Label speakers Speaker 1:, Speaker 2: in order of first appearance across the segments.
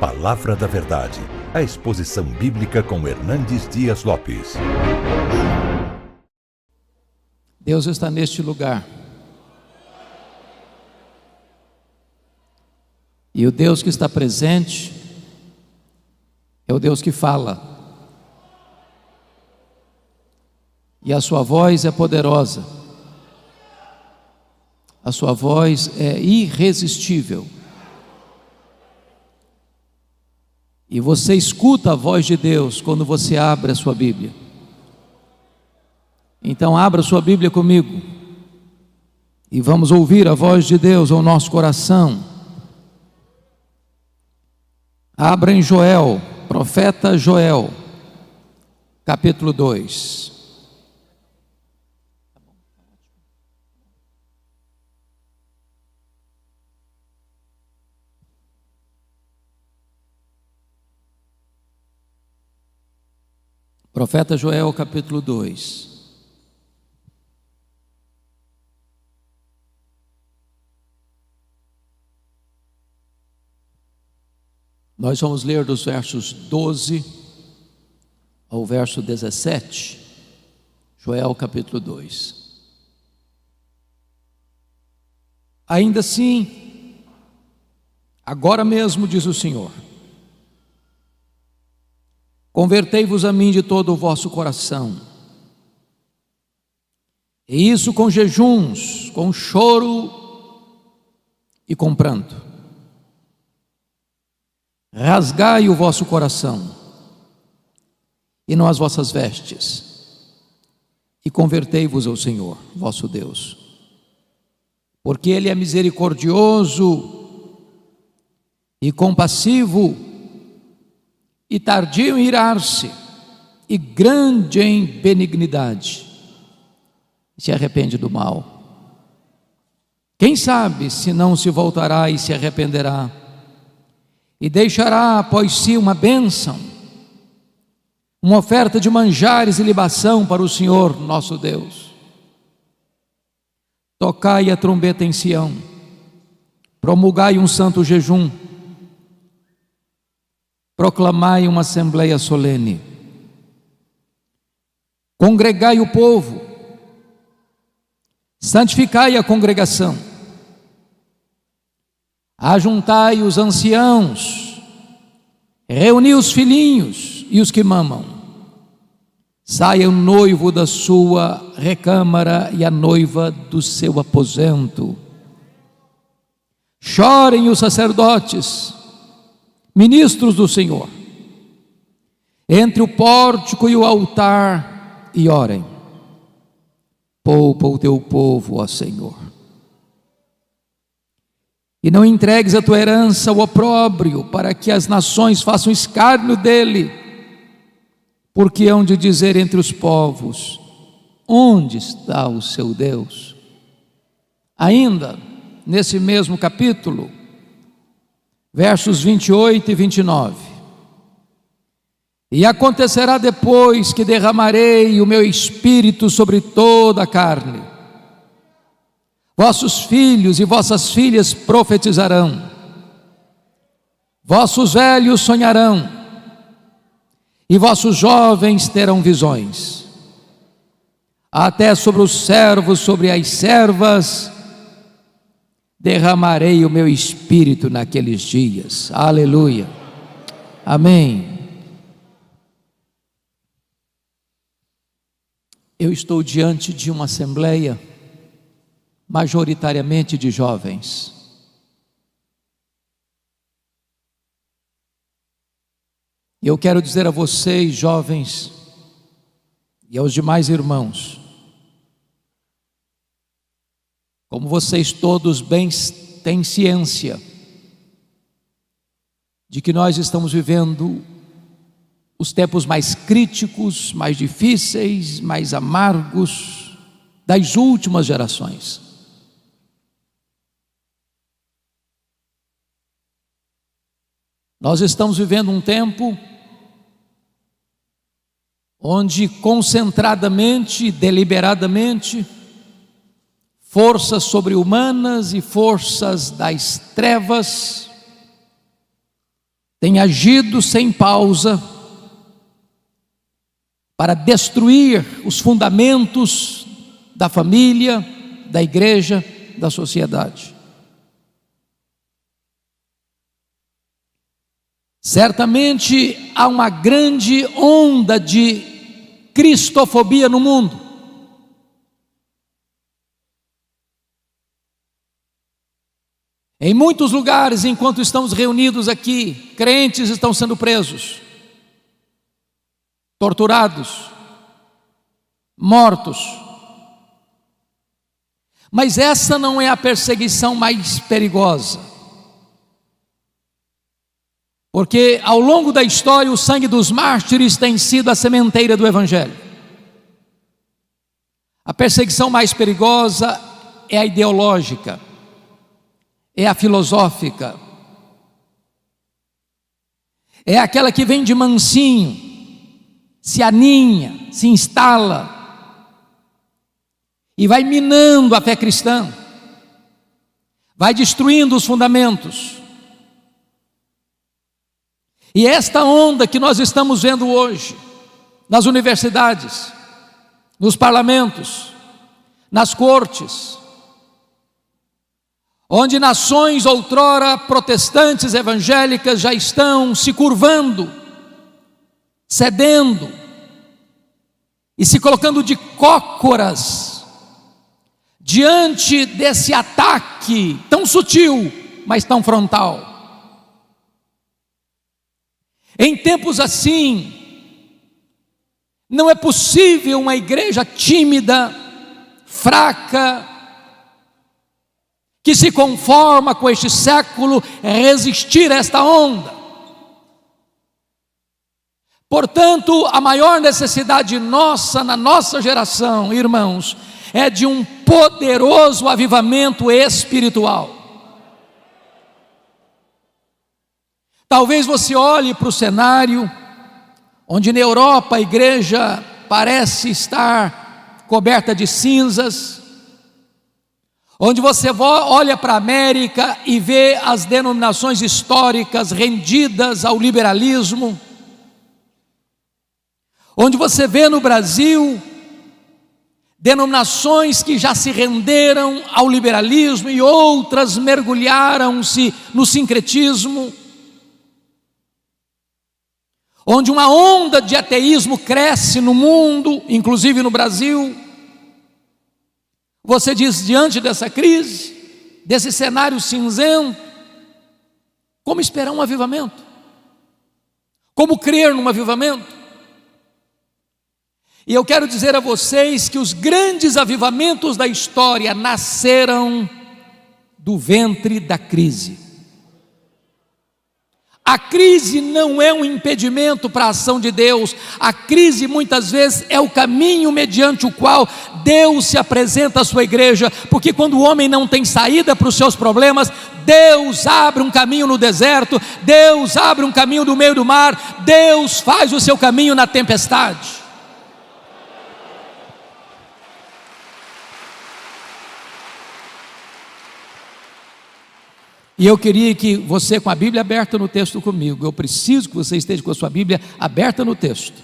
Speaker 1: Palavra da Verdade, a exposição bíblica com Hernandes Dias Lopes.
Speaker 2: Deus está neste lugar. E o Deus que está presente é o Deus que fala. E a sua voz é poderosa. A sua voz é irresistível. E você escuta a voz de Deus quando você abre a sua Bíblia. Então, abra sua Bíblia comigo e vamos ouvir a voz de Deus ao nosso coração. Abra em Joel, profeta Joel, capítulo 2. Profeta Joel, capítulo 2. Nós vamos ler dos versos 12 ao verso 17, Joel capítulo 2. Ainda assim, agora mesmo, diz o Senhor, Convertei-vos a mim de todo o vosso coração. E isso com jejuns, com choro e com pranto. Rasgai o vosso coração e não as vossas vestes, e convertei-vos ao Senhor, vosso Deus, porque Ele é misericordioso e compassivo e tardio em irar-se, e grande em benignidade, se arrepende do mal. Quem sabe se não se voltará e se arrependerá, e deixará após si uma bênção, uma oferta de manjares e libação para o Senhor nosso Deus. Tocai a trombeta em Sião, promulgai um santo jejum, proclamai uma assembleia solene, congregai o povo, santificai a congregação, ajuntai os anciãos, reuni os filhinhos e os que mamam. Saia o noivo da sua recâmara e a noiva do seu aposento. Chorem os sacerdotes, ministros do Senhor, entre o pórtico e o altar, e orem. Poupa o teu povo, ó Senhor. E não entregues a tua herança ao opróbrio, para que as nações façam escárnio dele, porque hão de dizer entre os povos: onde está o seu Deus? Ainda, nesse mesmo capítulo, versos 28 e 29. E acontecerá depois que derramarei o meu espírito sobre toda a carne. Vossos filhos e vossas filhas profetizarão, vossos velhos sonharão, e vossos jovens terão visões. Até sobre os servos, sobre as servas, derramarei o meu espírito naqueles dias. Aleluia. Amém. Eu estou diante de uma assembleia majoritariamente de jovens. Eu quero dizer a vocês, jovens, e aos demais irmãos, como vocês todos bem têm ciência de que nós estamos vivendo os tempos mais críticos, mais difíceis, mais amargos das últimas gerações. Nós estamos vivendo um tempo onde concentradamente, deliberadamente, forças sobre-humanas e forças das trevas tem agido sem pausa para destruir os fundamentos da família, da igreja, da sociedade. Certamente há uma grande onda de cristofobia no mundo. Em muitos lugares, enquanto estamos reunidos aqui, crentes estão sendo presos, torturados, mortos. Mas essa não é a perseguição mais perigosa. Porque ao longo da história o sangue dos mártires tem sido a sementeira do Evangelho. A perseguição mais perigosa é a ideológica é a filosófica, é aquela que vem de mansinho, se aninha, se instala e vai minando a fé cristã, vai destruindo os fundamentos. E esta onda que nós estamos vendo hoje, nas universidades, nos parlamentos, nas cortes, onde nações outrora protestantes evangélicas já estão se curvando, cedendo e se colocando de cócoras diante desse ataque tão sutil, mas tão frontal. Em tempos assim, não é possível uma igreja tímida, fraca, que se conforma com este século resistir a esta onda. Portanto, a maior necessidade nossa, na nossa geração, irmãos, é de um poderoso avivamento espiritual. Talvez você olhe para o cenário, onde na Europa a igreja parece estar coberta de cinzas, onde você olha para a América e vê as denominações históricas rendidas ao liberalismo, onde você vê no Brasil denominações que já se renderam ao liberalismo e outras mergulharam-se no sincretismo, onde uma onda de ateísmo cresce no mundo, inclusive no Brasil, você diz, diante dessa crise, desse cenário cinzento, como esperar um avivamento? Como crer num avivamento? E eu quero dizer a vocês que os grandes avivamentos da história nasceram do ventre da crise. A crise não é um impedimento para a ação de Deus, a crise muitas vezes é o caminho mediante o qual Deus se apresenta à sua igreja, porque quando o homem não tem saída para os seus problemas, Deus abre um caminho no deserto, Deus abre um caminho no meio do mar, Deus faz o seu caminho na tempestade. E eu queria que você, com a Bíblia aberta no texto comigo, eu preciso que você esteja com a sua Bíblia aberta no texto,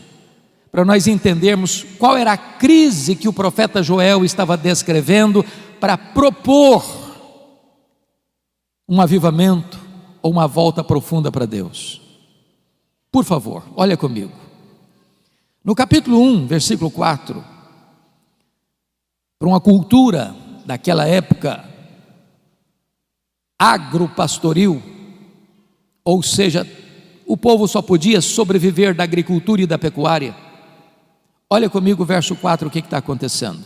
Speaker 2: para nós entendermos qual era a crise que o profeta Joel estava descrevendo para propor um avivamento ou uma volta profunda para Deus. Por favor, olha comigo. No capítulo 1, versículo 4, para uma cultura daquela época agropastoril, ou seja, o povo só podia sobreviver da agricultura e da pecuária. Olha comigo o verso 4, o que está acontecendo.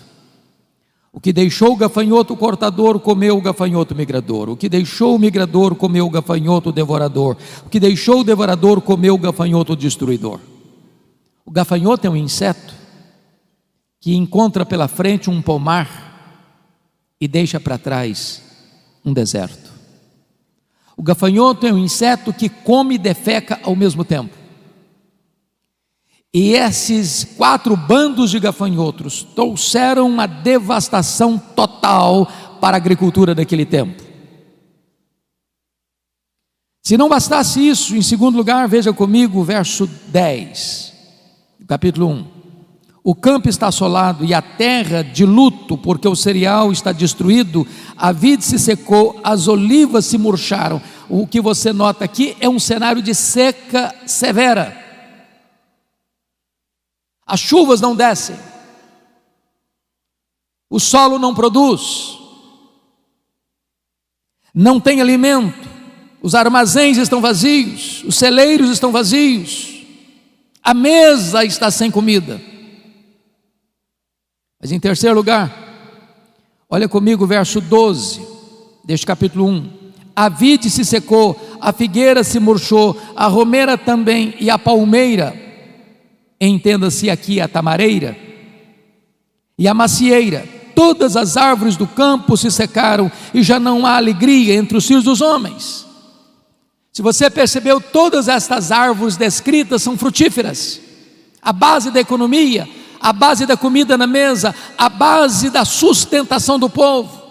Speaker 2: O que deixou o gafanhoto cortador comeu o gafanhoto migrador. O que deixou o migrador comeu o gafanhoto devorador. O que deixou o devorador comeu o gafanhoto destruidor. O gafanhoto é um inseto que encontra pela frente um pomar e deixa para trás um deserto. O gafanhoto é um inseto que come e defeca ao mesmo tempo. E esses quatro bandos de gafanhotos trouxeram uma devastação total para a agricultura daquele tempo. Se não bastasse isso, em segundo lugar, veja comigo o verso 10, capítulo 1. O campo está assolado e a terra de luto, porque o cereal está destruído, a vide se secou, as olivas se murcharam. O que você nota aqui é um cenário de seca severa. As chuvas não descem, o solo não produz, não tem alimento, os armazéns estão vazios, os celeiros estão vazios, a mesa está sem comida. Mas em terceiro lugar, olha comigo o verso 12 deste capítulo 1. A vide se secou, a figueira se murchou, a romeira também e a palmeira, entenda-se aqui a tamareira, e a macieira, todas as árvores do campo se secaram e já não há alegria entre os filhos dos homens. Se você percebeu, todas estas árvores descritas são frutíferas. A base da economia, a base da comida na mesa, a base da sustentação do povo.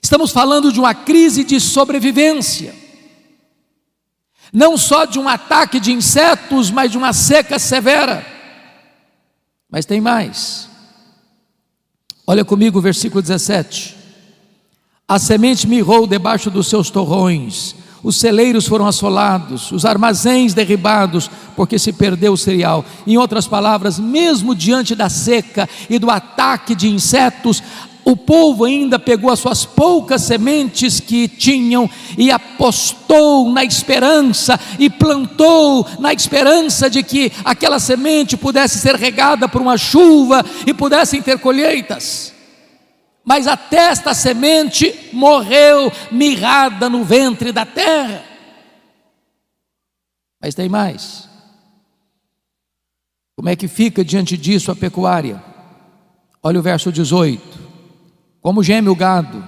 Speaker 2: Estamos falando de uma crise de sobrevivência. Não só de um ataque de insetos, mas de uma seca severa. Mas tem mais. Olha comigo o versículo 17. A semente mirrou debaixo dos seus torrões os celeiros foram assolados, os armazéns derribados, porque se perdeu o cereal. Em outras palavras, mesmo diante da seca e do ataque de insetos, o povo ainda pegou as suas poucas sementes que tinham e apostou na esperança e plantou na esperança de que aquela semente pudesse ser regada por uma chuva e pudessem ter colheitas mas até esta semente morreu mirrada no ventre da terra. Mas tem mais. Como é que fica diante disso a pecuária? Olha o verso 18. Como geme o gado,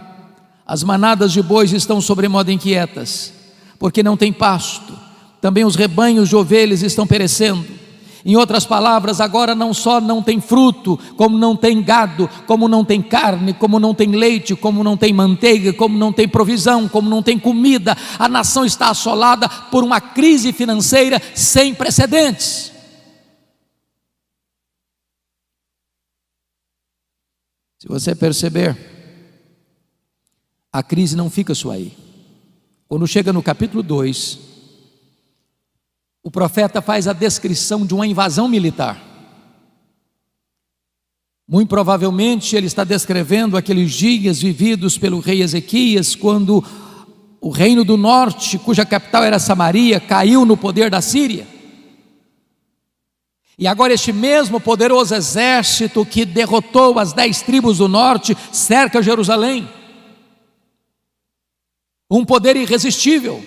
Speaker 2: as manadas de bois estão sobremodo inquietas, porque não tem pasto, também os rebanhos de ovelhas estão perecendo em outras palavras, agora não só não tem fruto, como não tem gado, como não tem carne, como não tem leite, como não tem manteiga, como não tem provisão, como não tem comida. A nação está assolada por uma crise financeira sem precedentes. Se você perceber, a crise não fica só aí. Quando chega no capítulo 2, o profeta faz a descrição de uma invasão militar. Muito provavelmente ele está descrevendo aqueles dias vividos pelo rei Ezequias, quando o reino do norte, cuja capital era Samaria, caiu no poder da Síria. E agora, este mesmo poderoso exército que derrotou as dez tribos do norte cerca Jerusalém. Um poder irresistível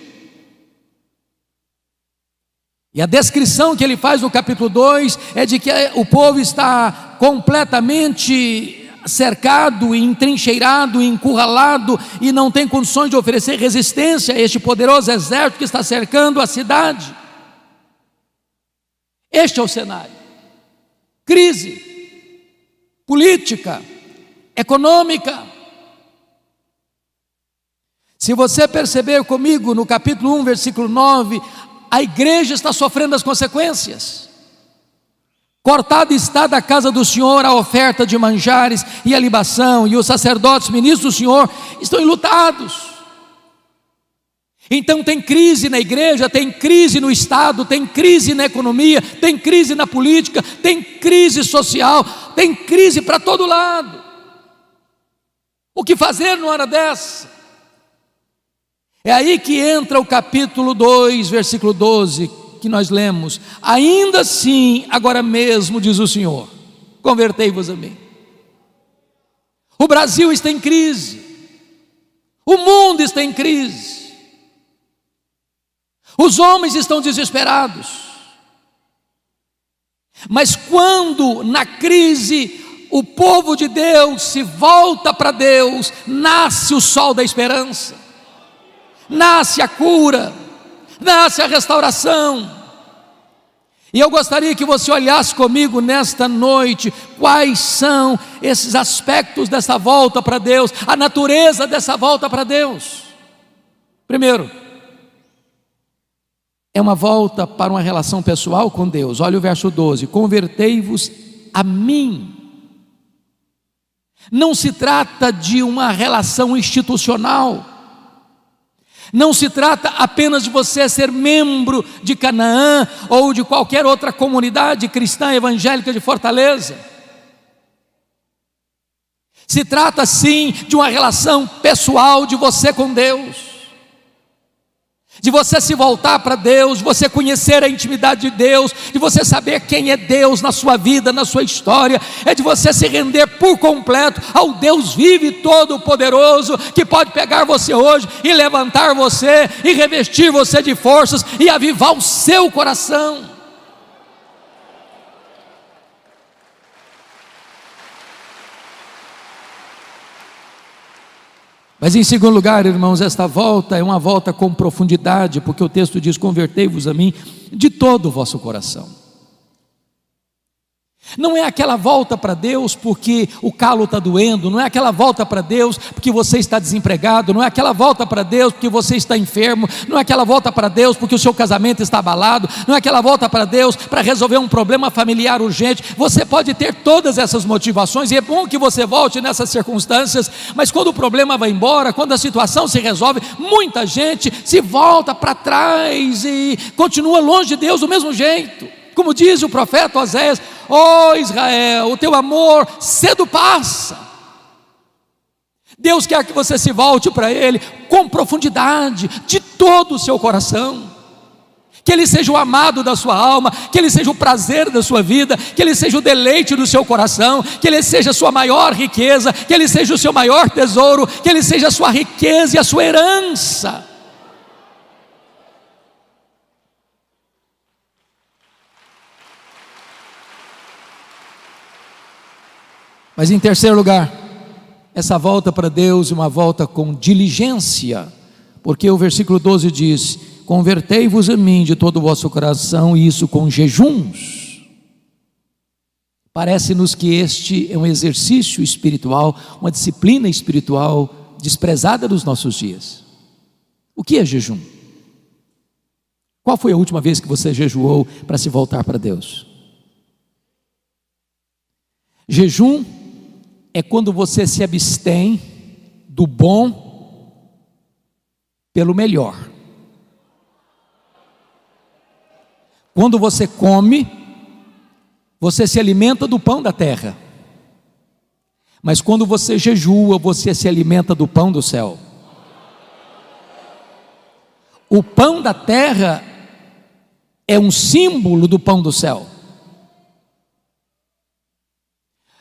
Speaker 2: e a descrição que ele faz no capítulo 2 é de que o povo está completamente cercado, entrincheirado, encurralado e não tem condições de oferecer resistência a este poderoso exército que está cercando a cidade. Este é o cenário. Crise política, econômica. Se você perceber comigo no capítulo 1, versículo 9, a igreja está sofrendo as consequências. Cortada está da casa do Senhor a oferta de manjares e a libação, e os sacerdotes, ministros do Senhor, estão enlutados. Então tem crise na igreja, tem crise no Estado, tem crise na economia, tem crise na política, tem crise social, tem crise para todo lado. O que fazer numa hora dessa? É aí que entra o capítulo 2, versículo 12, que nós lemos. Ainda assim, agora mesmo, diz o Senhor: convertei-vos a mim. O Brasil está em crise, o mundo está em crise, os homens estão desesperados. Mas quando na crise o povo de Deus se volta para Deus, nasce o sol da esperança nasce a cura, nasce a restauração. E eu gostaria que você olhasse comigo nesta noite quais são esses aspectos dessa volta para Deus, a natureza dessa volta para Deus. Primeiro, uma volta para uma relação pessoal com Deus. Olha o verso 12: Convertei-vos a mim. Não se trata de uma relação institucional. Não se trata apenas de você ser membro de Canaã ou de qualquer outra comunidade cristã evangélica de Fortaleza. Se trata sim de uma relação pessoal de você com Deus de você se voltar para Deus, de você conhecer a intimidade de Deus, de você saber quem é Deus na sua vida, na sua história, é de você se render por completo ao Deus vivo e todo-poderoso, que pode pegar você hoje e levantar você, e revestir você de forças e avivar o seu coração. Mas em segundo lugar, irmãos, esta volta é uma volta com profundidade, porque o texto diz: Convertei-vos a mim de todo o vosso coração. Não é aquela volta para Deus porque o calo está doendo, não é aquela volta para Deus porque você está desempregado, não é aquela volta para Deus porque você está enfermo, não é aquela volta para Deus porque o seu casamento está abalado, não é aquela volta para Deus para resolver um problema familiar urgente. Você pode ter todas essas motivações e é bom que você volte nessas circunstâncias, mas quando o problema vai embora, quando a situação se resolve, muita gente se volta para trás e continua longe de Deus do mesmo jeito. Como diz o profeta Oséias: Ó oh Israel, o teu amor cedo passa. Deus quer que você se volte para Ele com profundidade, de todo o seu coração. Que Ele seja o amado da sua alma, que Ele seja o prazer da sua vida, que Ele seja o deleite do seu coração, que Ele seja a sua maior riqueza, que Ele seja o seu maior tesouro, que Ele seja a sua riqueza e a sua herança. Mas em terceiro lugar, essa volta para Deus uma volta com diligência, porque o versículo 12 diz: Convertei-vos a mim de todo o vosso coração, e isso com jejuns. Parece-nos que este é um exercício espiritual, uma disciplina espiritual desprezada dos nossos dias. O que é jejum? Qual foi a última vez que você jejuou para se voltar para Deus? Jejum é quando você se abstém do bom pelo melhor. Quando você come, você se alimenta do pão da terra. Mas quando você jejua, você se alimenta do pão do céu. O pão da terra é um símbolo do pão do céu.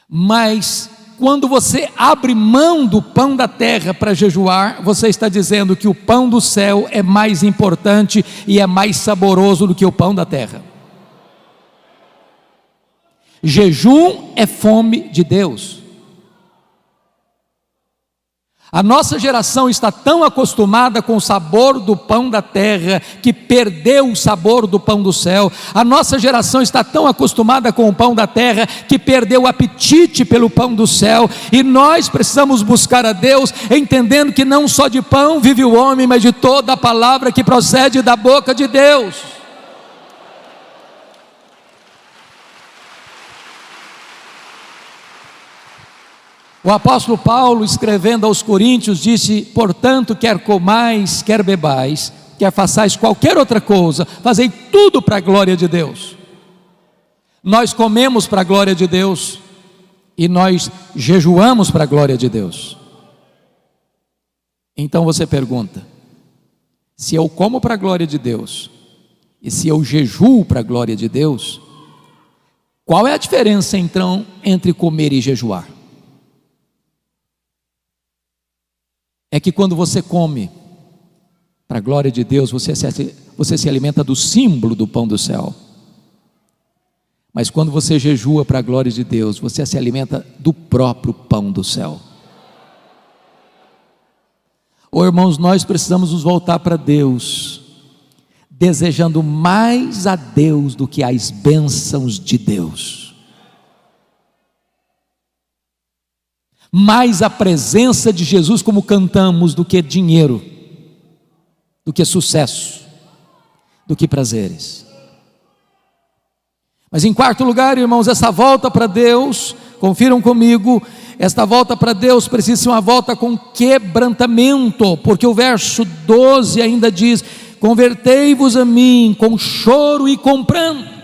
Speaker 2: Mas quando você abre mão do pão da terra para jejuar, você está dizendo que o pão do céu é mais importante e é mais saboroso do que o pão da terra. Jejum é fome de Deus. A nossa geração está tão acostumada com o sabor do pão da terra que perdeu o sabor do pão do céu. A nossa geração está tão acostumada com o pão da terra que perdeu o apetite pelo pão do céu. E nós precisamos buscar a Deus, entendendo que não só de pão vive o homem, mas de toda a palavra que procede da boca de Deus. O apóstolo Paulo, escrevendo aos Coríntios, disse: Portanto, quer comais, quer bebais, quer façais qualquer outra coisa, fazei tudo para a glória de Deus. Nós comemos para a glória de Deus e nós jejuamos para a glória de Deus. Então você pergunta: se eu como para a glória de Deus e se eu jejuo para a glória de Deus, qual é a diferença então entre comer e jejuar? É que quando você come, para a glória de Deus, você se, você se alimenta do símbolo do pão do céu. Mas quando você jejua para a glória de Deus, você se alimenta do próprio pão do céu. Oh, irmãos, nós precisamos nos voltar para Deus, desejando mais a Deus do que as bênçãos de Deus. Mais a presença de Jesus, como cantamos, do que dinheiro, do que sucesso, do que prazeres. Mas em quarto lugar, irmãos, essa volta para Deus, confiram comigo, esta volta para Deus precisa ser uma volta com quebrantamento, porque o verso 12 ainda diz: Convertei-vos a mim com choro e com pranto.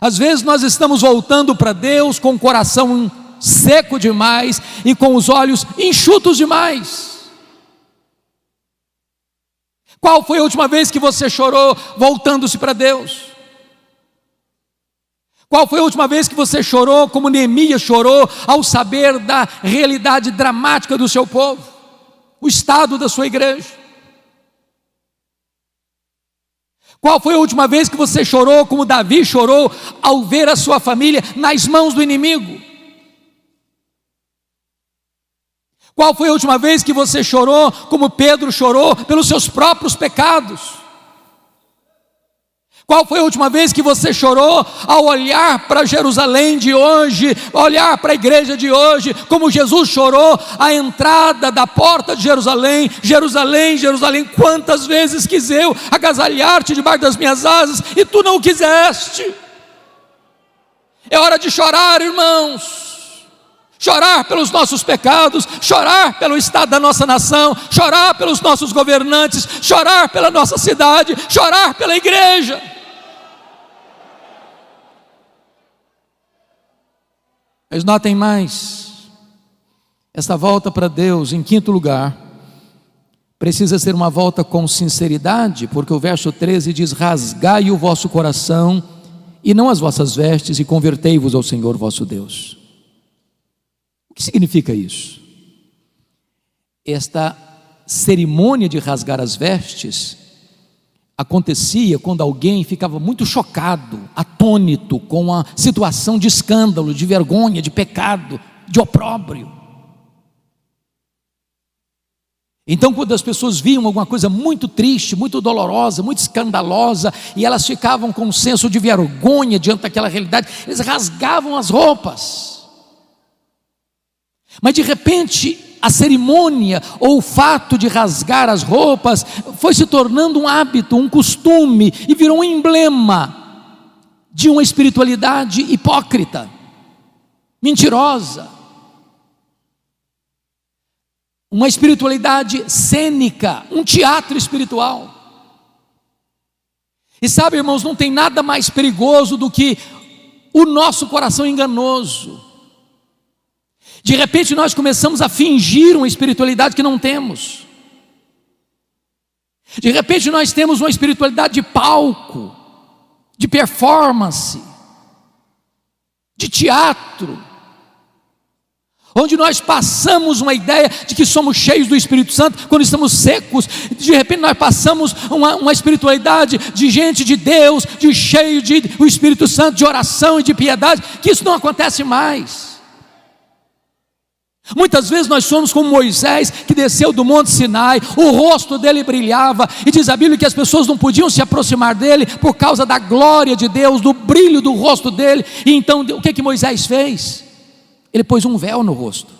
Speaker 2: Às vezes nós estamos voltando para Deus com o coração seco demais e com os olhos enxutos demais. Qual foi a última vez que você chorou voltando-se para Deus? Qual foi a última vez que você chorou como Neemias chorou ao saber da realidade dramática do seu povo, o estado da sua igreja? Qual foi a última vez que você chorou como Davi chorou ao ver a sua família nas mãos do inimigo? Qual foi a última vez que você chorou como Pedro chorou pelos seus próprios pecados? Qual foi a última vez que você chorou ao olhar para Jerusalém de hoje, olhar para a igreja de hoje, como Jesus chorou à entrada da porta de Jerusalém? Jerusalém, Jerusalém, quantas vezes quis eu agasalhar-te debaixo das minhas asas e tu não quiseste? É hora de chorar, irmãos chorar pelos nossos pecados, chorar pelo estado da nossa nação, chorar pelos nossos governantes, chorar pela nossa cidade, chorar pela igreja. Mas notem mais, essa volta para Deus, em quinto lugar, precisa ser uma volta com sinceridade, porque o verso 13 diz: Rasgai o vosso coração e não as vossas vestes, e convertei-vos ao Senhor vosso Deus. O que significa isso? Esta cerimônia de rasgar as vestes acontecia quando alguém ficava muito chocado, atônito com a situação de escândalo, de vergonha, de pecado, de opróbrio. Então, quando as pessoas viam alguma coisa muito triste, muito dolorosa, muito escandalosa, e elas ficavam com um senso de vergonha diante daquela realidade, eles rasgavam as roupas. Mas de repente, a cerimônia ou o fato de rasgar as roupas foi se tornando um hábito, um costume e virou um emblema de uma espiritualidade hipócrita, mentirosa, uma espiritualidade cênica, um teatro espiritual. E sabe, irmãos, não tem nada mais perigoso do que o nosso coração enganoso de repente nós começamos a fingir uma espiritualidade que não temos. De repente nós temos uma espiritualidade de palco, de performance, de teatro, onde nós passamos uma ideia de que somos cheios do Espírito Santo quando estamos secos, de repente nós passamos uma, uma espiritualidade de gente de Deus, de cheio de o Espírito Santo, de oração e de piedade, que isso não acontece mais. Muitas vezes nós somos como Moisés que desceu do Monte Sinai, o rosto dele brilhava, e diz a Bíblia que as pessoas não podiam se aproximar dele por causa da glória de Deus, do brilho do rosto dele. E então o que que Moisés fez? Ele pôs um véu no rosto,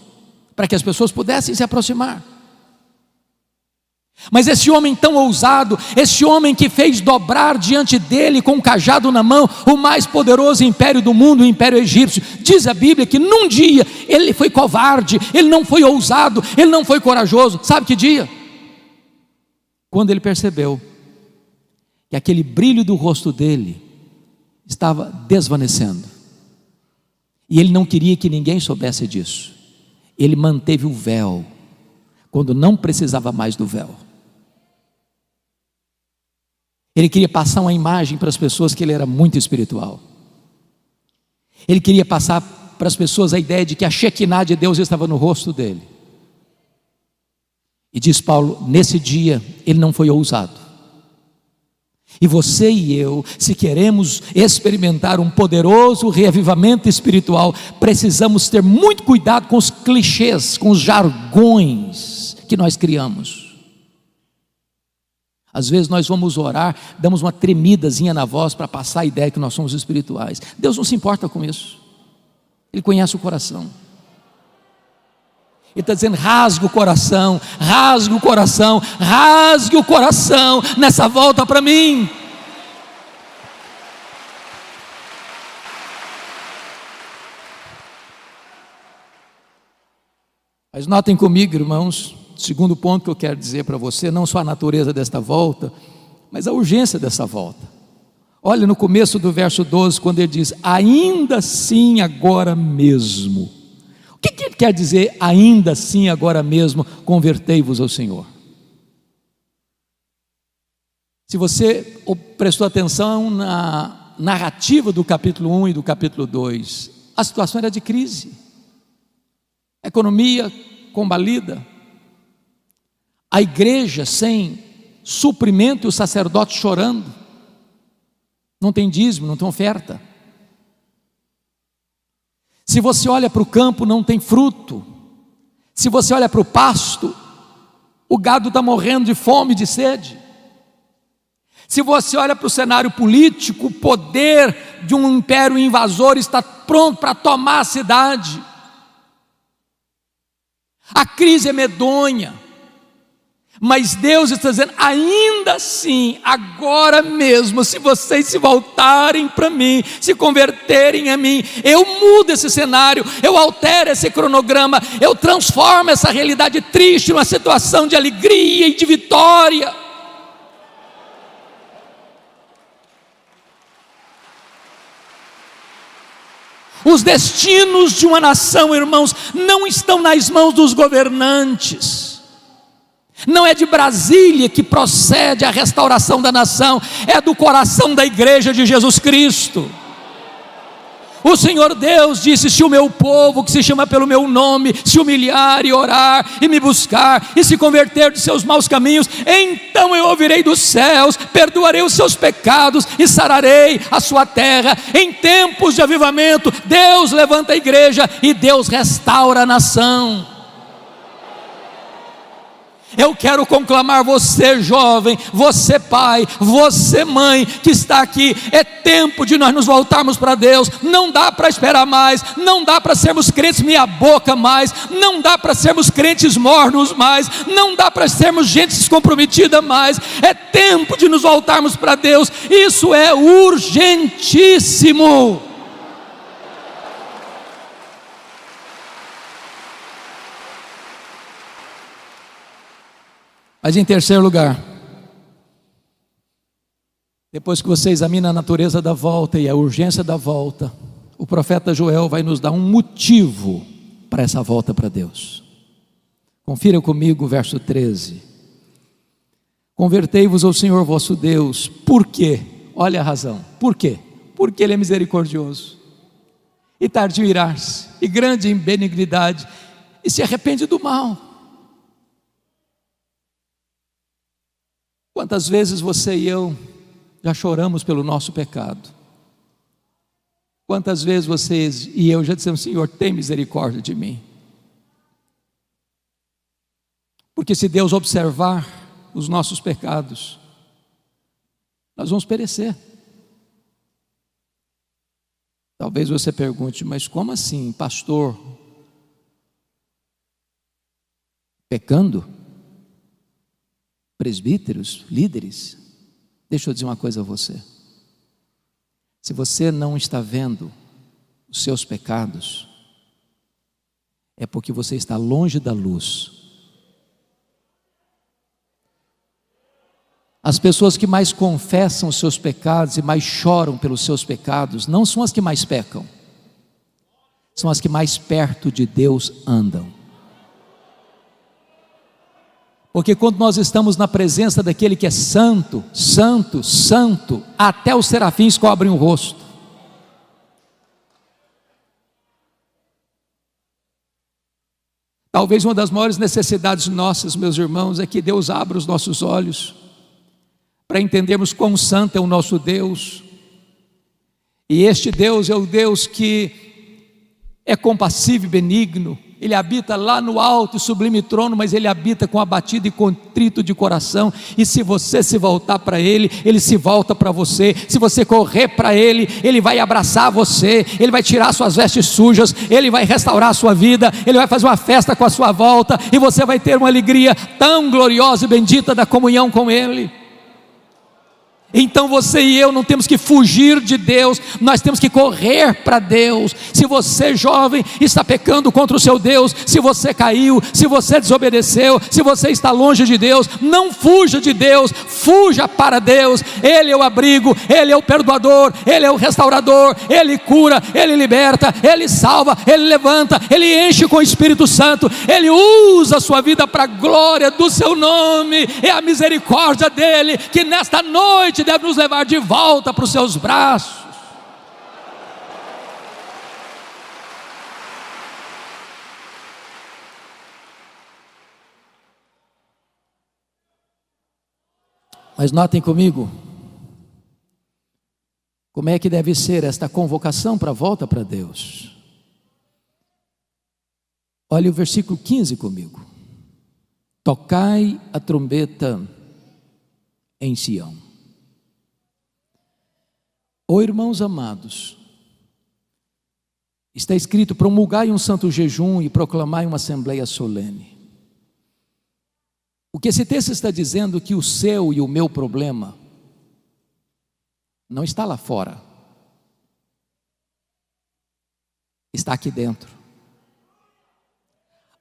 Speaker 2: para que as pessoas pudessem se aproximar. Mas esse homem tão ousado, esse homem que fez dobrar diante dele com um cajado na mão o mais poderoso império do mundo, o império egípcio, diz a Bíblia que num dia ele foi covarde, ele não foi ousado, ele não foi corajoso. Sabe que dia? Quando ele percebeu que aquele brilho do rosto dele estava desvanecendo, e ele não queria que ninguém soubesse disso, ele manteve o véu, quando não precisava mais do véu. Ele queria passar uma imagem para as pessoas que ele era muito espiritual. Ele queria passar para as pessoas a ideia de que a Shekinah de Deus estava no rosto dele. E diz Paulo: nesse dia ele não foi ousado. E você e eu, se queremos experimentar um poderoso reavivamento espiritual, precisamos ter muito cuidado com os clichês, com os jargões que nós criamos. Às vezes nós vamos orar, damos uma tremidazinha na voz para passar a ideia que nós somos espirituais. Deus não se importa com isso. Ele conhece o coração. Ele está dizendo: rasgue o coração, rasgue o coração, rasgue o coração nessa volta para mim. Mas notem comigo, irmãos, segundo ponto que eu quero dizer para você, não só a natureza desta volta, mas a urgência dessa volta. Olha no começo do verso 12, quando ele diz: Ainda assim, agora mesmo. O que, que ele quer dizer, ainda assim, agora mesmo, convertei-vos ao Senhor? Se você prestou atenção na narrativa do capítulo 1 e do capítulo 2, a situação era de crise, economia combalida, a igreja sem suprimento e o sacerdote chorando, não tem dízimo, não tem oferta. Se você olha para o campo, não tem fruto. Se você olha para o pasto, o gado está morrendo de fome, de sede. Se você olha para o cenário político, o poder de um império invasor está pronto para tomar a cidade. A crise é medonha. Mas Deus está dizendo, ainda assim, agora mesmo, se vocês se voltarem para mim, se converterem a mim, eu mudo esse cenário, eu altero esse cronograma, eu transformo essa realidade triste numa situação de alegria e de vitória. Os destinos de uma nação, irmãos, não estão nas mãos dos governantes. Não é de Brasília que procede a restauração da nação, é do coração da igreja de Jesus Cristo. O Senhor Deus disse: Se o meu povo, que se chama pelo meu nome, se humilhar e orar e me buscar e se converter de seus maus caminhos, então eu ouvirei dos céus, perdoarei os seus pecados e sararei a sua terra. Em tempos de avivamento, Deus levanta a igreja e Deus restaura a nação. Eu quero conclamar você, jovem, você, pai, você, mãe, que está aqui. É tempo de nós nos voltarmos para Deus. Não dá para esperar mais, não dá para sermos crentes meia boca mais, não dá para sermos crentes mornos mais, não dá para sermos gente descomprometida mais. É tempo de nos voltarmos para Deus. Isso é urgentíssimo. Mas em terceiro lugar, depois que você examina a natureza da volta e a urgência da volta, o profeta Joel vai nos dar um motivo para essa volta para Deus. Confira comigo o verso 13. Convertei-vos ao Senhor vosso Deus, por quê? Olha a razão, por quê? Porque Ele é misericordioso, e tardio irar-se, e grande em benignidade, e se arrepende do mal. Quantas vezes você e eu já choramos pelo nosso pecado? Quantas vezes vocês e eu já dissemos, Senhor, tem misericórdia de mim? Porque se Deus observar os nossos pecados, nós vamos perecer. Talvez você pergunte, mas como assim, pastor? Pecando? Presbíteros, líderes, deixa eu dizer uma coisa a você. Se você não está vendo os seus pecados, é porque você está longe da luz. As pessoas que mais confessam os seus pecados e mais choram pelos seus pecados, não são as que mais pecam, são as que mais perto de Deus andam. Porque quando nós estamos na presença daquele que é santo, santo, santo, até os serafins cobrem o rosto. Talvez uma das maiores necessidades nossas, meus irmãos, é que Deus abra os nossos olhos para entendermos quão santo é o nosso Deus. E este Deus é o Deus que é compassivo e benigno, Ele habita lá no alto e sublime trono, mas ele habita com abatido e contrito de coração. E se você se voltar para ele, ele se volta para você. Se você correr para ele, ele vai abraçar você, ele vai tirar suas vestes sujas, ele vai restaurar a sua vida, ele vai fazer uma festa com a sua volta e você vai ter uma alegria tão gloriosa e bendita da comunhão com ele. Então você e eu não temos que fugir de Deus, nós temos que correr para Deus. Se você, jovem, está pecando contra o seu Deus, se você caiu, se você desobedeceu, se você está longe de Deus, não fuja de Deus, fuja para Deus. Ele é o abrigo, Ele é o perdoador, Ele é o restaurador, Ele cura, Ele liberta, Ele salva, Ele levanta, Ele enche com o Espírito Santo, Ele usa a sua vida para a glória do seu nome, é a misericórdia dEle que nesta noite deve nos levar de volta para os seus braços. Mas notem comigo, como é que deve ser esta convocação para a volta para Deus. Olha o versículo 15 comigo. Tocai a trombeta em Sião. Ou irmãos amados, está escrito: promulgai um santo jejum e proclamai uma assembleia solene. O que esse texto está dizendo é que o seu e o meu problema não está lá fora, está aqui dentro,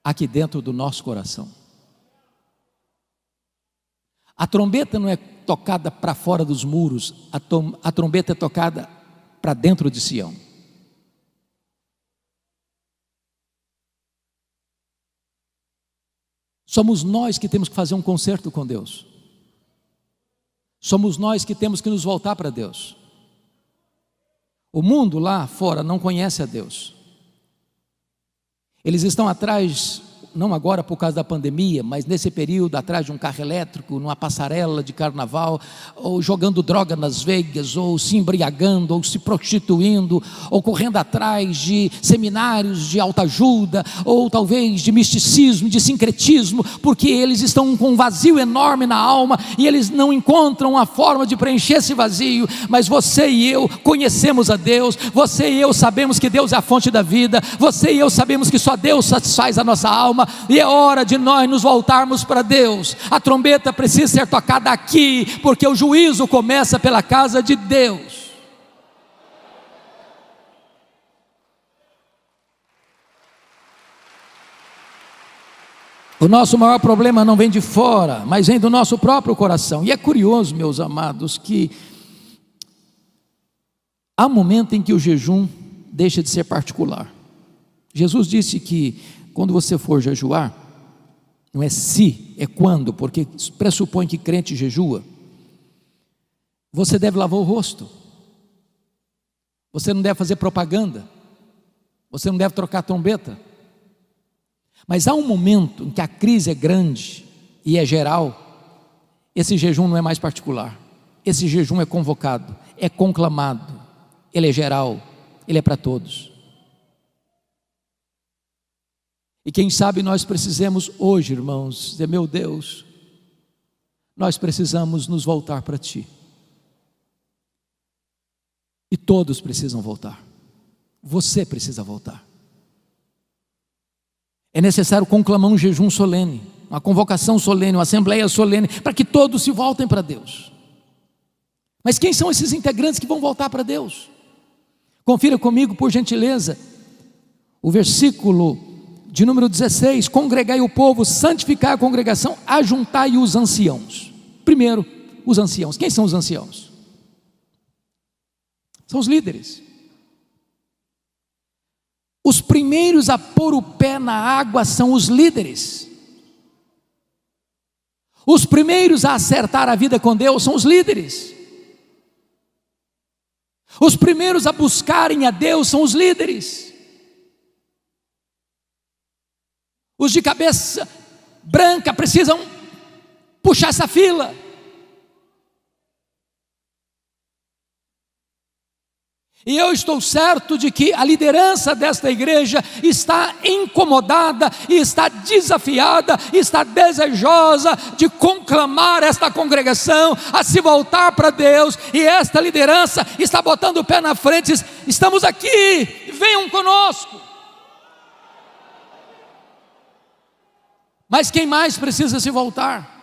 Speaker 2: aqui dentro do nosso coração. A trombeta não é tocada para fora dos muros, a, a trombeta é tocada para dentro de Sião. Somos nós que temos que fazer um concerto com Deus. Somos nós que temos que nos voltar para Deus. O mundo lá fora não conhece a Deus. Eles estão atrás não agora por causa da pandemia, mas nesse período atrás de um carro elétrico, numa passarela de carnaval, ou jogando droga nas veias, ou se embriagando, ou se prostituindo, ou correndo atrás de seminários de autoajuda, ou talvez de misticismo, de sincretismo, porque eles estão com um vazio enorme na alma e eles não encontram a forma de preencher esse vazio. Mas você e eu conhecemos a Deus, você e eu sabemos que Deus é a fonte da vida, você e eu sabemos que só Deus satisfaz a nossa alma e é hora de nós nos voltarmos para Deus. A trombeta precisa ser tocada aqui, porque o juízo começa pela casa de Deus. O nosso maior problema não vem de fora, mas vem do nosso próprio coração. E é curioso, meus amados, que há um momento em que o jejum deixa de ser particular. Jesus disse que quando você for jejuar, não é se, é quando, porque pressupõe que crente jejua. Você deve lavar o rosto. Você não deve fazer propaganda. Você não deve trocar trombeta. Mas há um momento em que a crise é grande e é geral, esse jejum não é mais particular. Esse jejum é convocado, é conclamado, ele é geral, ele é para todos. E quem sabe nós precisemos hoje, irmãos, dizer: meu Deus, nós precisamos nos voltar para Ti. E todos precisam voltar. Você precisa voltar. É necessário conclamar um jejum solene, uma convocação solene, uma assembleia solene, para que todos se voltem para Deus. Mas quem são esses integrantes que vão voltar para Deus? Confira comigo, por gentileza, o versículo de número 16: congregai o povo, santificai a congregação, ajuntai os anciãos. Primeiro, os anciãos. Quem são os anciãos? São os líderes. Os primeiros a pôr o pé na água são os líderes. Os primeiros a acertar a vida com Deus são os líderes. Os primeiros a buscarem a Deus são os líderes. Os de cabeça branca precisam puxar essa fila. E eu estou certo de que a liderança desta igreja está incomodada, está desafiada, está desejosa de conclamar esta congregação a se voltar para Deus, e esta liderança está botando o pé na frente, estamos aqui, venham conosco. Mas quem mais precisa se voltar?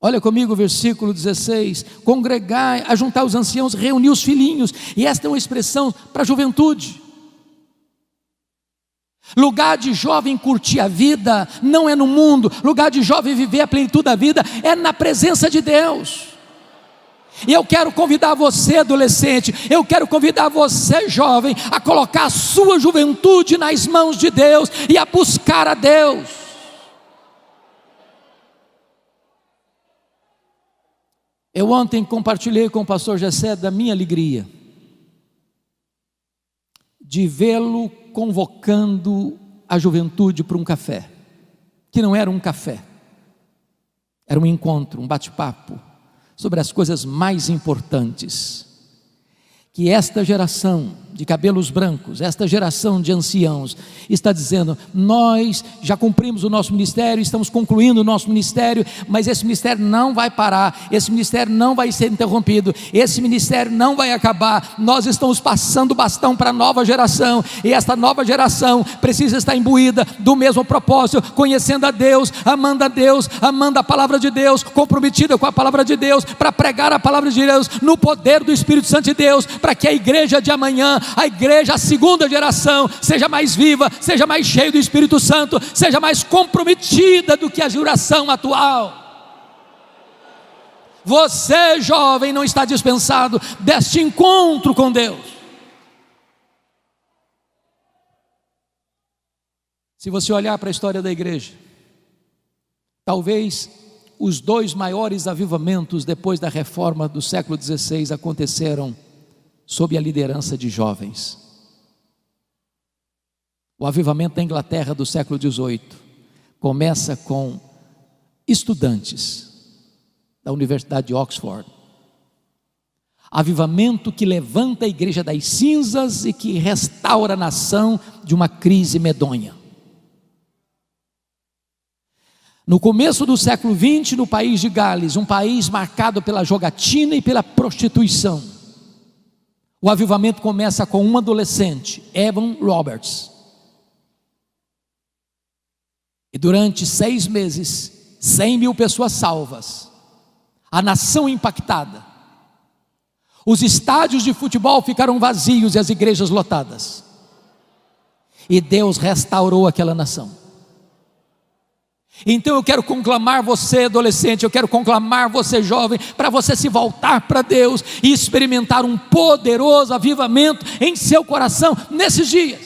Speaker 2: Olha comigo o versículo 16: congregar, ajuntar os anciãos, reunir os filhinhos, e esta é uma expressão para a juventude. Lugar de jovem curtir a vida não é no mundo, lugar de jovem viver a plenitude da vida é na presença de Deus. E eu quero convidar você, adolescente, eu quero convidar você, jovem, a colocar a sua juventude nas mãos de Deus e a buscar a Deus. Eu ontem compartilhei com o pastor Jessé da minha alegria de vê-lo convocando a juventude para um café, que não era um café, era um encontro, um bate-papo sobre as coisas mais importantes que esta geração de cabelos brancos, esta geração de anciãos, está dizendo: nós já cumprimos o nosso ministério, estamos concluindo o nosso ministério, mas esse ministério não vai parar, esse ministério não vai ser interrompido, esse ministério não vai acabar. Nós estamos passando o bastão para a nova geração, e esta nova geração precisa estar imbuída do mesmo propósito, conhecendo a Deus, amando a Deus, amando a palavra de Deus, comprometida com a palavra de Deus, para pregar a palavra de Deus no poder do Espírito Santo de Deus, para que a igreja de amanhã a igreja, a segunda geração, seja mais viva, seja mais cheia do Espírito Santo, seja mais comprometida do que a geração atual. Você, jovem, não está dispensado deste encontro com Deus. Se você olhar para a história da igreja, talvez os dois maiores avivamentos depois da reforma do século XVI aconteceram sob a liderança de jovens. O avivamento da Inglaterra do século XVIII começa com estudantes da Universidade de Oxford. Avivamento que levanta a igreja das cinzas e que restaura a nação de uma crise medonha. No começo do século XX, no país de Gales, um país marcado pela jogatina e pela prostituição, o avivamento começa com um adolescente, Evan Roberts. E durante seis meses, cem mil pessoas salvas, a nação impactada. Os estádios de futebol ficaram vazios e as igrejas lotadas. E Deus restaurou aquela nação. Então eu quero conclamar você, adolescente, eu quero conclamar você, jovem, para você se voltar para Deus e experimentar um poderoso avivamento em seu coração nesses dias.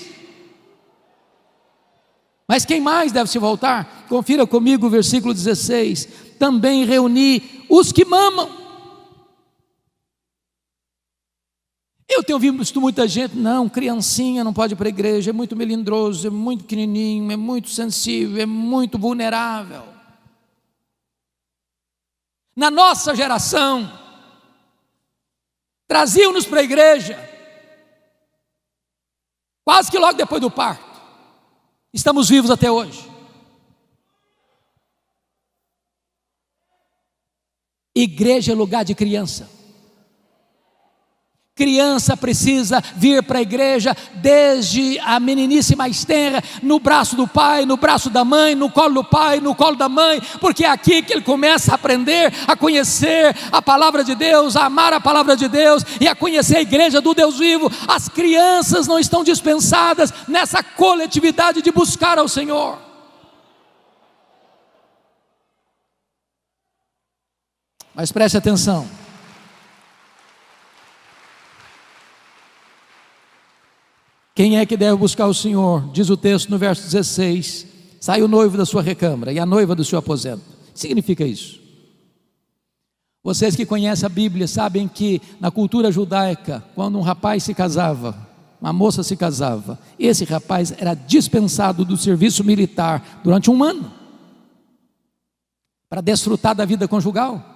Speaker 2: Mas quem mais deve se voltar? Confira comigo o versículo 16: também reuni os que mamam Eu tenho visto muita gente, não, criancinha não pode ir para a igreja, é muito melindroso, é muito pequenininho, é muito sensível, é muito vulnerável. Na nossa geração, traziam-nos para a igreja, quase que logo depois do parto. Estamos vivos até hoje. Igreja é lugar de criança. Criança precisa vir para a igreja desde a meninice mais tenra, no braço do pai, no braço da mãe, no colo do pai, no colo da mãe, porque é aqui que ele começa a aprender a conhecer a palavra de Deus, a amar a palavra de Deus e a conhecer a igreja do Deus vivo. As crianças não estão dispensadas nessa coletividade de buscar ao Senhor. Mas preste atenção. Quem é que deve buscar o Senhor? Diz o texto no verso 16: sai o noivo da sua recâmara e a noiva do seu aposento. Significa isso? Vocês que conhecem a Bíblia sabem que na cultura judaica, quando um rapaz se casava, uma moça se casava, esse rapaz era dispensado do serviço militar durante um ano para desfrutar da vida conjugal.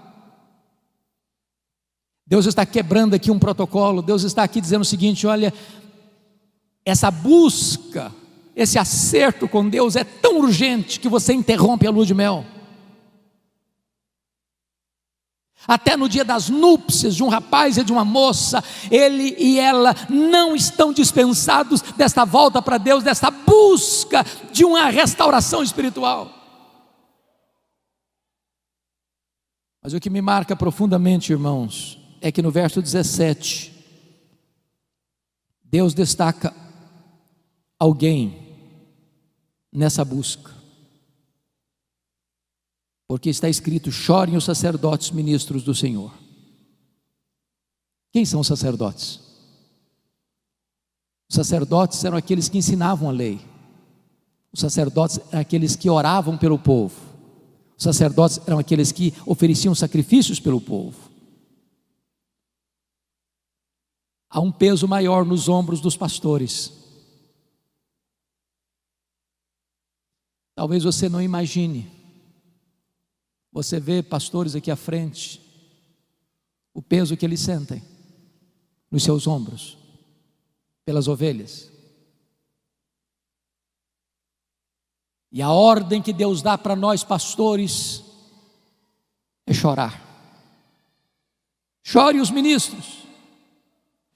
Speaker 2: Deus está quebrando aqui um protocolo, Deus está aqui dizendo o seguinte: olha, essa busca, esse acerto com Deus é tão urgente que você interrompe a lua de mel. Até no dia das núpcias de um rapaz e de uma moça, ele e ela não estão dispensados desta volta para Deus, desta busca de uma restauração espiritual. Mas o que me marca profundamente, irmãos, é que no verso 17, Deus destaca alguém nessa busca. Porque está escrito: chorem os sacerdotes ministros do Senhor. Quem são os sacerdotes? Os sacerdotes eram aqueles que ensinavam a lei. Os sacerdotes eram aqueles que oravam pelo povo. Os sacerdotes eram aqueles que ofereciam sacrifícios pelo povo. Há um peso maior nos ombros dos pastores. Talvez você não imagine você vê pastores aqui à frente, o peso que eles sentem nos seus ombros, pelas ovelhas. E a ordem que Deus dá para nós, pastores, é chorar. Chore os ministros,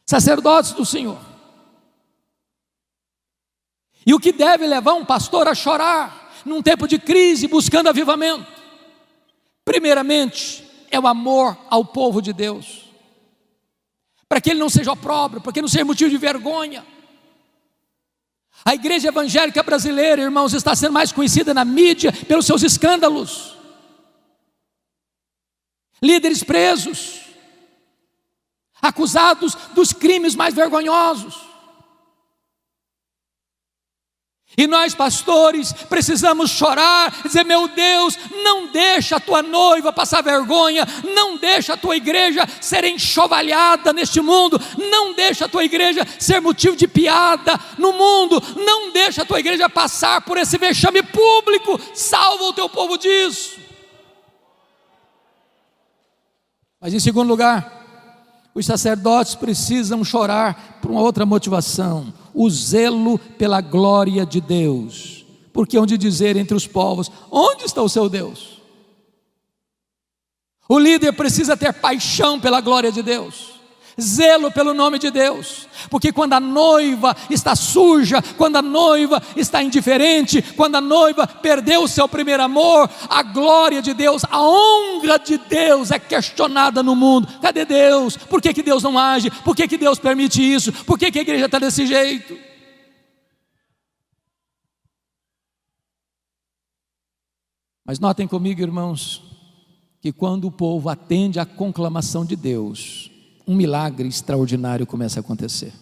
Speaker 2: sacerdotes do Senhor. E o que deve levar um pastor a chorar num tempo de crise, buscando avivamento? Primeiramente, é o amor ao povo de Deus, para que ele não seja opróbrio, para que não seja motivo de vergonha. A igreja evangélica brasileira, irmãos, está sendo mais conhecida na mídia pelos seus escândalos. Líderes presos, acusados dos crimes mais vergonhosos. E nós, pastores, precisamos chorar, dizer: meu Deus, não deixa a tua noiva passar vergonha, não deixa a tua igreja ser enxovalhada neste mundo, não deixa a tua igreja ser motivo de piada no mundo, não deixa a tua igreja passar por esse vexame público, salva o teu povo disso. Mas em segundo lugar, os sacerdotes precisam chorar por uma outra motivação o zelo pela glória de Deus. Porque onde dizer entre os povos: onde está o seu Deus? O líder precisa ter paixão pela glória de Deus zelo pelo nome de Deus, porque quando a noiva está suja, quando a noiva está indiferente, quando a noiva perdeu o seu primeiro amor, a glória de Deus, a honra de Deus é questionada no mundo. Cadê Deus? Por que, que Deus não age? Por que, que Deus permite isso? Por que, que a igreja está desse jeito? Mas notem comigo, irmãos, que quando o povo atende à conclamação de Deus, um milagre extraordinário começa a acontecer.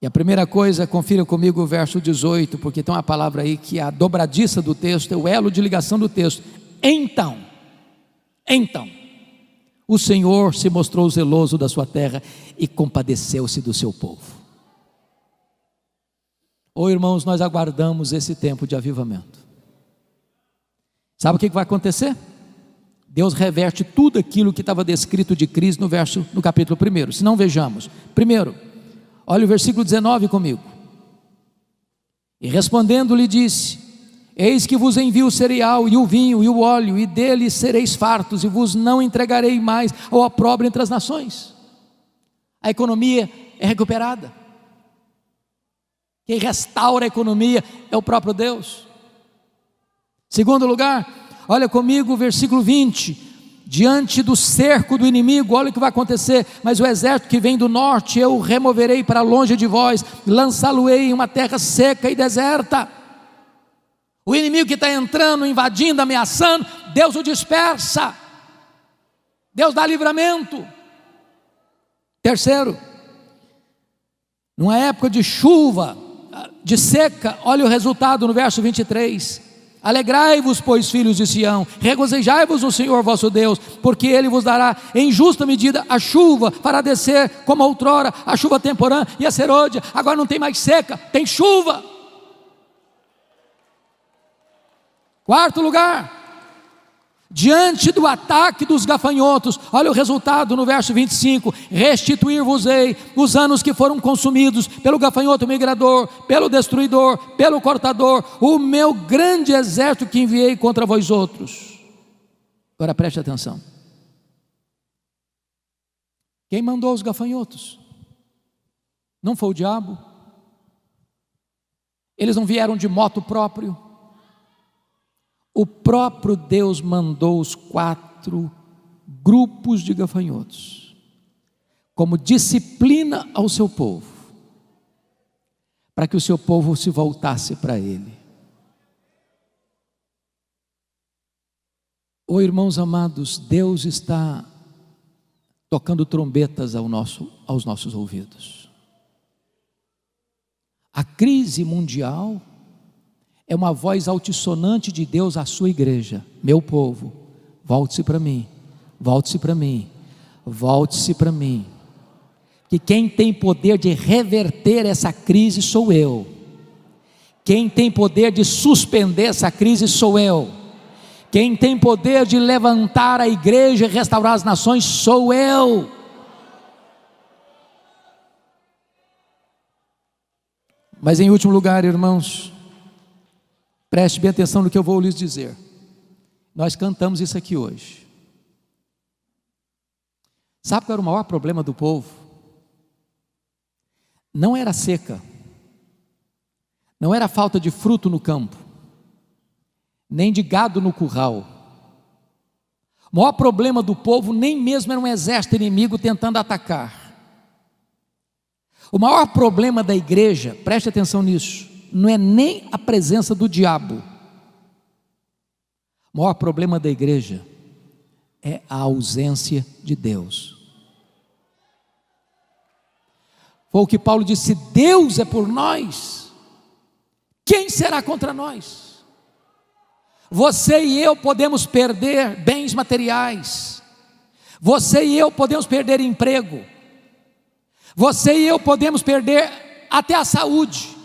Speaker 2: E a primeira coisa, confira comigo o verso 18, porque tem uma palavra aí que é a dobradiça do texto, é o elo de ligação do texto. Então, então, o Senhor se mostrou zeloso da sua terra e compadeceu-se do seu povo. Ô oh, irmãos, nós aguardamos esse tempo de avivamento. Sabe o que vai acontecer? Deus reverte tudo aquilo que estava descrito de crise no verso no capítulo 1. Se não vejamos. Primeiro, olha o versículo 19 comigo. E respondendo lhe disse: Eis que vos envio o cereal e o vinho e o óleo, e dele sereis fartos, e vos não entregarei mais ao opróbrio entre as nações. A economia é recuperada. Quem restaura a economia é o próprio Deus. Segundo lugar, Olha comigo o versículo 20. Diante do cerco do inimigo, olha o que vai acontecer. Mas o exército que vem do norte eu removerei para longe de vós, lançá-lo-ei em uma terra seca e deserta. O inimigo que está entrando, invadindo, ameaçando, Deus o dispersa. Deus dá livramento. Terceiro, numa época de chuva, de seca, olha o resultado no verso 23. Alegrai-vos, pois, filhos de Sião, regozijai-vos no Senhor vosso Deus, porque Ele vos dará em justa medida a chuva para descer, como outrora, a chuva temporã e a serôdia. Agora não tem mais seca, tem chuva. Quarto lugar, Diante do ataque dos gafanhotos, olha o resultado no verso 25: Restituir-vos-ei os anos que foram consumidos pelo gafanhoto migrador, pelo destruidor, pelo cortador, o meu grande exército que enviei contra vós outros. Agora preste atenção. Quem mandou os gafanhotos? Não foi o diabo? Eles não vieram de moto próprio? O próprio Deus mandou os quatro grupos de gafanhotos, como disciplina ao seu povo, para que o seu povo se voltasse para Ele. Oh, irmãos amados, Deus está tocando trombetas ao nosso, aos nossos ouvidos. A crise mundial é uma voz altissonante de Deus à sua igreja: Meu povo, volte-se para mim, volte-se para mim, volte-se para mim. Que quem tem poder de reverter essa crise sou eu. Quem tem poder de suspender essa crise sou eu. Quem tem poder de levantar a igreja e restaurar as nações sou eu. Mas em último lugar, irmãos, Preste bem atenção no que eu vou lhes dizer. Nós cantamos isso aqui hoje. Sabe qual era o maior problema do povo? Não era seca, não era falta de fruto no campo, nem de gado no curral. O maior problema do povo nem mesmo era um exército inimigo tentando atacar. O maior problema da igreja, preste atenção nisso, não é nem a presença do diabo. O maior problema da igreja é a ausência de Deus. Foi o que Paulo disse: Deus é por nós, quem será contra nós? Você e eu podemos perder bens materiais, você e eu podemos perder emprego, você e eu podemos perder até a saúde,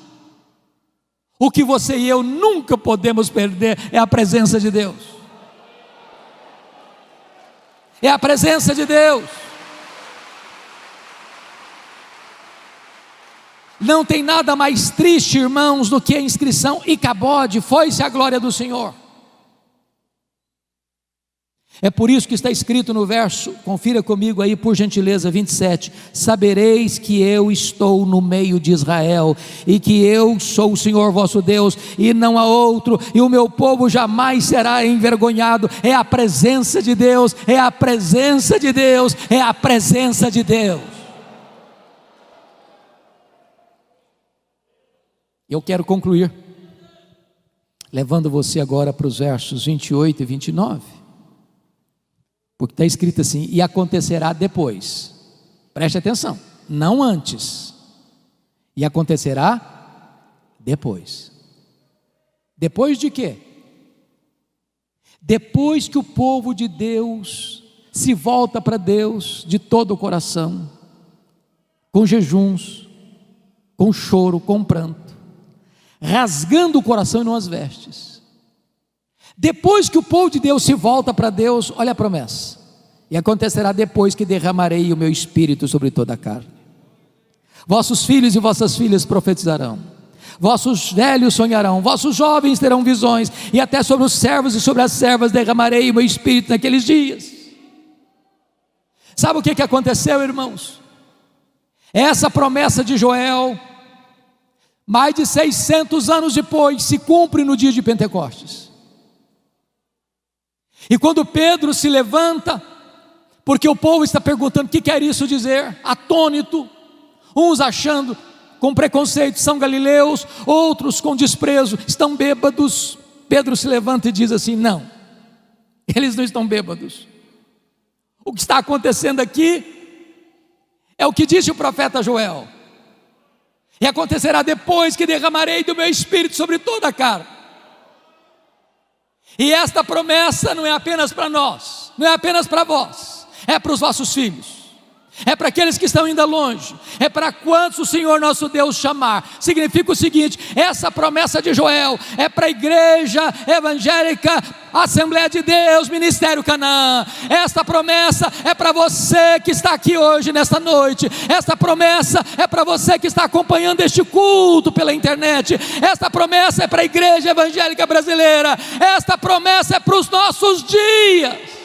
Speaker 2: o que você e eu nunca podemos perder é a presença de Deus. É a presença de Deus. Não tem nada mais triste, irmãos, do que a inscrição e cabode, foi-se a glória do Senhor. É por isso que está escrito no verso, confira comigo aí por gentileza, 27. Sabereis que eu estou no meio de Israel, e que eu sou o Senhor vosso Deus, e não há outro, e o meu povo jamais será envergonhado. É a presença de Deus, é a presença de Deus, é a presença de Deus. Eu quero concluir, levando você agora para os versos 28 e 29. Porque está escrito assim: e acontecerá depois. Preste atenção, não antes. E acontecerá depois. Depois de quê? Depois que o povo de Deus se volta para Deus de todo o coração, com jejuns, com choro, com pranto, rasgando o coração e não as vestes depois que o povo de Deus se volta para Deus, olha a promessa. E acontecerá depois que derramarei o meu espírito sobre toda a carne. Vossos filhos e vossas filhas profetizarão. Vossos velhos sonharão, vossos jovens terão visões, e até sobre os servos e sobre as servas derramarei o meu espírito naqueles dias. Sabe o que, que aconteceu, irmãos? Essa promessa de Joel, mais de 600 anos depois, se cumpre no dia de Pentecostes. E quando Pedro se levanta, porque o povo está perguntando o que quer isso dizer, atônito, uns achando com preconceito são galileus, outros com desprezo, estão bêbados. Pedro se levanta e diz assim: Não, eles não estão bêbados. O que está acontecendo aqui é o que disse o profeta Joel. E acontecerá depois que derramarei do meu espírito sobre toda a carne. E esta promessa não é apenas para nós, não é apenas para vós, é para os vossos filhos, é para aqueles que estão ainda longe, é para quantos o Senhor nosso Deus chamar. Significa o seguinte: essa promessa de Joel é para a igreja evangélica, Assembleia de Deus, Ministério Canaã. Esta promessa é para você que está aqui hoje, nesta noite. Esta promessa é para você que está acompanhando este culto pela internet. Esta promessa é para a igreja evangélica brasileira. Esta promessa é para os nossos dias.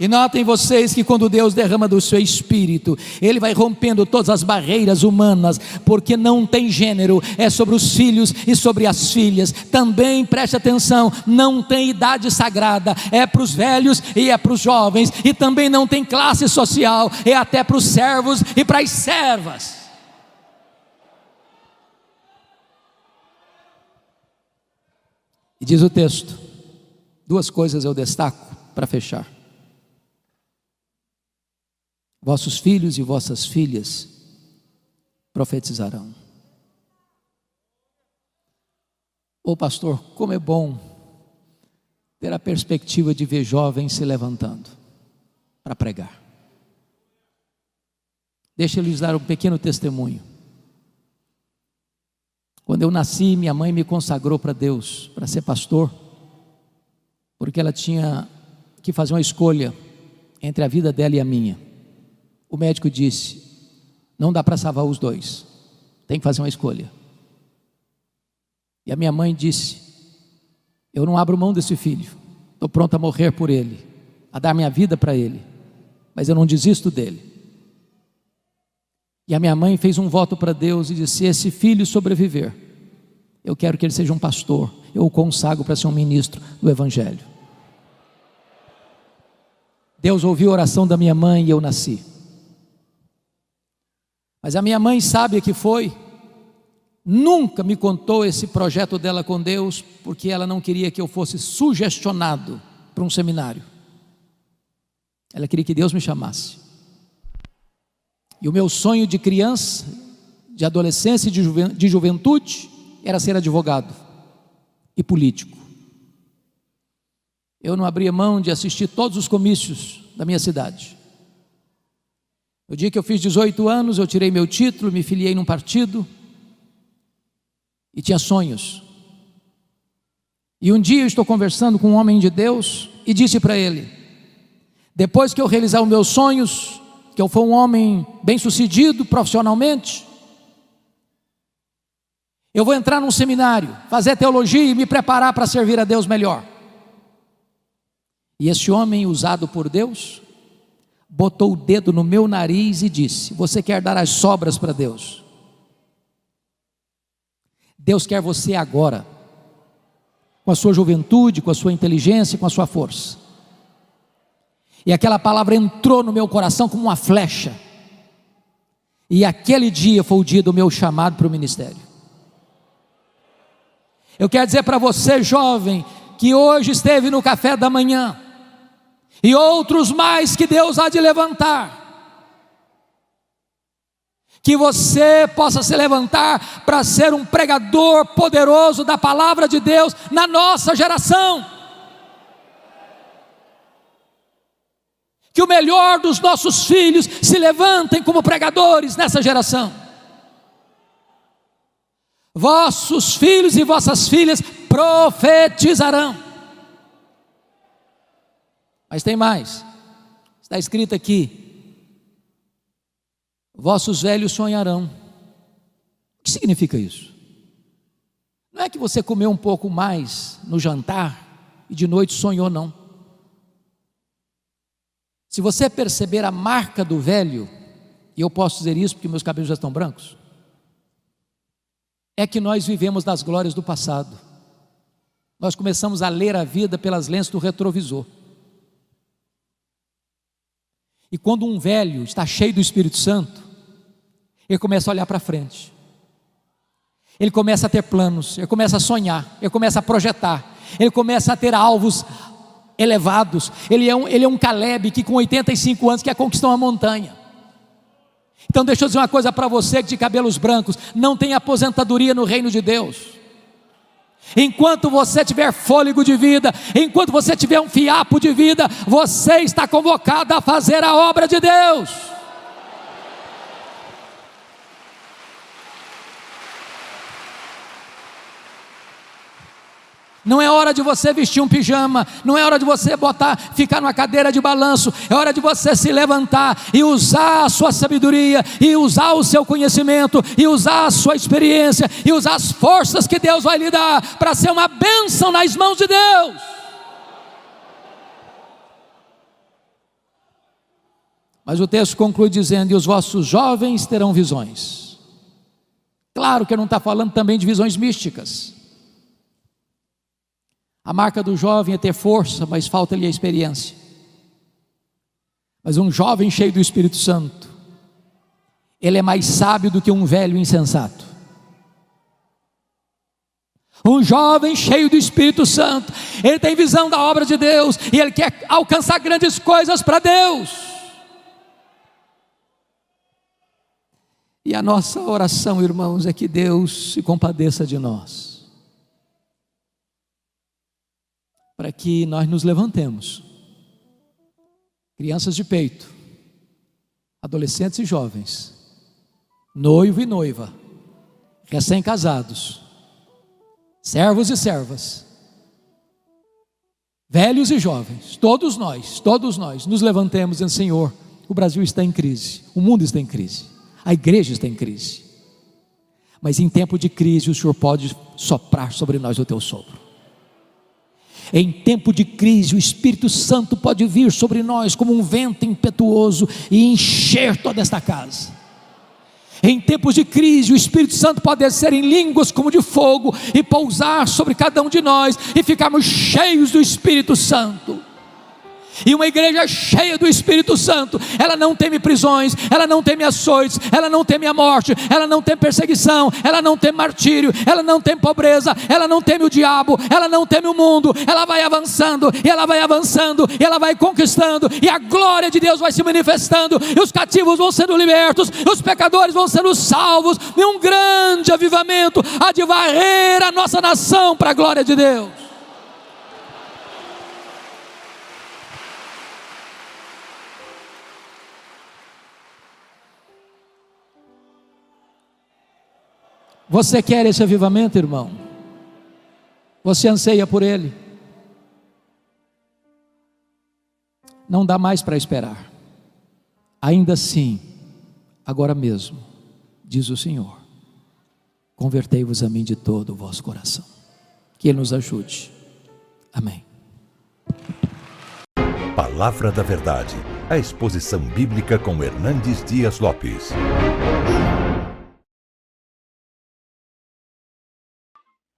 Speaker 2: E notem vocês que quando Deus derrama do seu espírito, Ele vai rompendo todas as barreiras humanas, porque não tem gênero, é sobre os filhos e sobre as filhas. Também preste atenção, não tem idade sagrada, é para os velhos e é para os jovens, e também não tem classe social, é até para os servos e para as servas. E diz o texto, duas coisas eu destaco para fechar. Vossos filhos e vossas filhas profetizarão. Ô oh, pastor, como é bom ter a perspectiva de ver jovens se levantando para pregar. Deixa eu lhes dar um pequeno testemunho. Quando eu nasci, minha mãe me consagrou para Deus, para ser pastor, porque ela tinha que fazer uma escolha entre a vida dela e a minha. O médico disse: não dá para salvar os dois, tem que fazer uma escolha. E a minha mãe disse: eu não abro mão desse filho, estou pronto a morrer por ele, a dar minha vida para ele, mas eu não desisto dele. E a minha mãe fez um voto para Deus e disse: se esse filho sobreviver, eu quero que ele seja um pastor, eu o consagro para ser um ministro do Evangelho. Deus ouviu a oração da minha mãe e eu nasci. Mas a minha mãe sabe que foi, nunca me contou esse projeto dela com Deus, porque ela não queria que eu fosse sugestionado para um seminário. Ela queria que Deus me chamasse. E o meu sonho de criança, de adolescência e de juventude era ser advogado e político. Eu não abria mão de assistir todos os comícios da minha cidade. No dia que eu fiz 18 anos, eu tirei meu título, me filiei num partido e tinha sonhos. E um dia eu estou conversando com um homem de Deus e disse para ele: depois que eu realizar os meus sonhos, que eu for um homem bem-sucedido profissionalmente, eu vou entrar num seminário, fazer teologia e me preparar para servir a Deus melhor. E esse homem usado por Deus botou o dedo no meu nariz e disse: Você quer dar as sobras para Deus? Deus quer você agora, com a sua juventude, com a sua inteligência, com a sua força. E aquela palavra entrou no meu coração como uma flecha. E aquele dia foi o dia do meu chamado para o ministério. Eu quero dizer para você, jovem, que hoje esteve no café da manhã, e outros mais que Deus há de levantar. Que você possa se levantar para ser um pregador poderoso da palavra de Deus na nossa geração. Que o melhor dos nossos filhos se levantem como pregadores nessa geração. Vossos filhos e vossas filhas profetizarão. Mas tem mais. Está escrito aqui: Vossos velhos sonharão. O que significa isso? Não é que você comeu um pouco mais no jantar e de noite sonhou, não. Se você perceber a marca do velho, e eu posso dizer isso porque meus cabelos já estão brancos, é que nós vivemos das glórias do passado. Nós começamos a ler a vida pelas lentes do retrovisor. E quando um velho está cheio do Espírito Santo, ele começa a olhar para frente. Ele começa a ter planos, ele começa a sonhar, ele começa a projetar, ele começa a ter alvos elevados. Ele é um, ele é um Caleb que com 85 anos quer conquistar uma montanha. Então deixa eu dizer uma coisa para você de cabelos brancos, não tem aposentadoria no reino de Deus. Enquanto você tiver fôlego de vida, enquanto você tiver um fiapo de vida, você está convocado a fazer a obra de Deus. Não é hora de você vestir um pijama, não é hora de você botar, ficar numa cadeira de balanço, é hora de você se levantar e usar a sua sabedoria, e usar o seu conhecimento, e usar a sua experiência, e usar as forças que Deus vai lhe dar para ser uma bênção nas mãos de Deus. Mas o texto conclui dizendo: E os vossos jovens terão visões. Claro que não está falando também de visões místicas. A marca do jovem é ter força, mas falta-lhe a experiência. Mas um jovem cheio do Espírito Santo, ele é mais sábio do que um velho insensato. Um jovem cheio do Espírito Santo, ele tem visão da obra de Deus e ele quer alcançar grandes coisas para Deus. E a nossa oração, irmãos, é que Deus se compadeça de nós. Para que nós nos levantemos. Crianças de peito, adolescentes e jovens, noivo e noiva, recém-casados, servos e servas, velhos e jovens, todos nós, todos nós, nos levantemos dizendo: Senhor, o Brasil está em crise, o mundo está em crise, a igreja está em crise. Mas em tempo de crise, o Senhor pode soprar sobre nós o teu sopro. Em tempo de crise, o Espírito Santo pode vir sobre nós como um vento impetuoso e encher toda esta casa. Em tempos de crise, o Espírito Santo pode descer em línguas como de fogo e pousar sobre cada um de nós e ficarmos cheios do Espírito Santo. E uma igreja cheia do Espírito Santo, ela não teme prisões, ela não teme açoites, ela não teme a morte, ela não teme perseguição, ela não teme martírio, ela não teme pobreza, ela não teme o diabo, ela não teme o mundo, ela vai avançando, e ela vai avançando, e ela vai conquistando, e a glória de Deus vai se manifestando, e os cativos vão sendo libertos, e os pecadores vão sendo salvos, e um grande avivamento há de varrer a nossa nação para a glória de Deus. Você quer esse avivamento, irmão? Você anseia por ele? Não dá mais para esperar. Ainda assim, agora mesmo, diz o Senhor: convertei-vos a mim de todo o vosso coração. Que Ele nos ajude. Amém.
Speaker 1: Palavra da Verdade, a exposição bíblica com Hernandes Dias Lopes.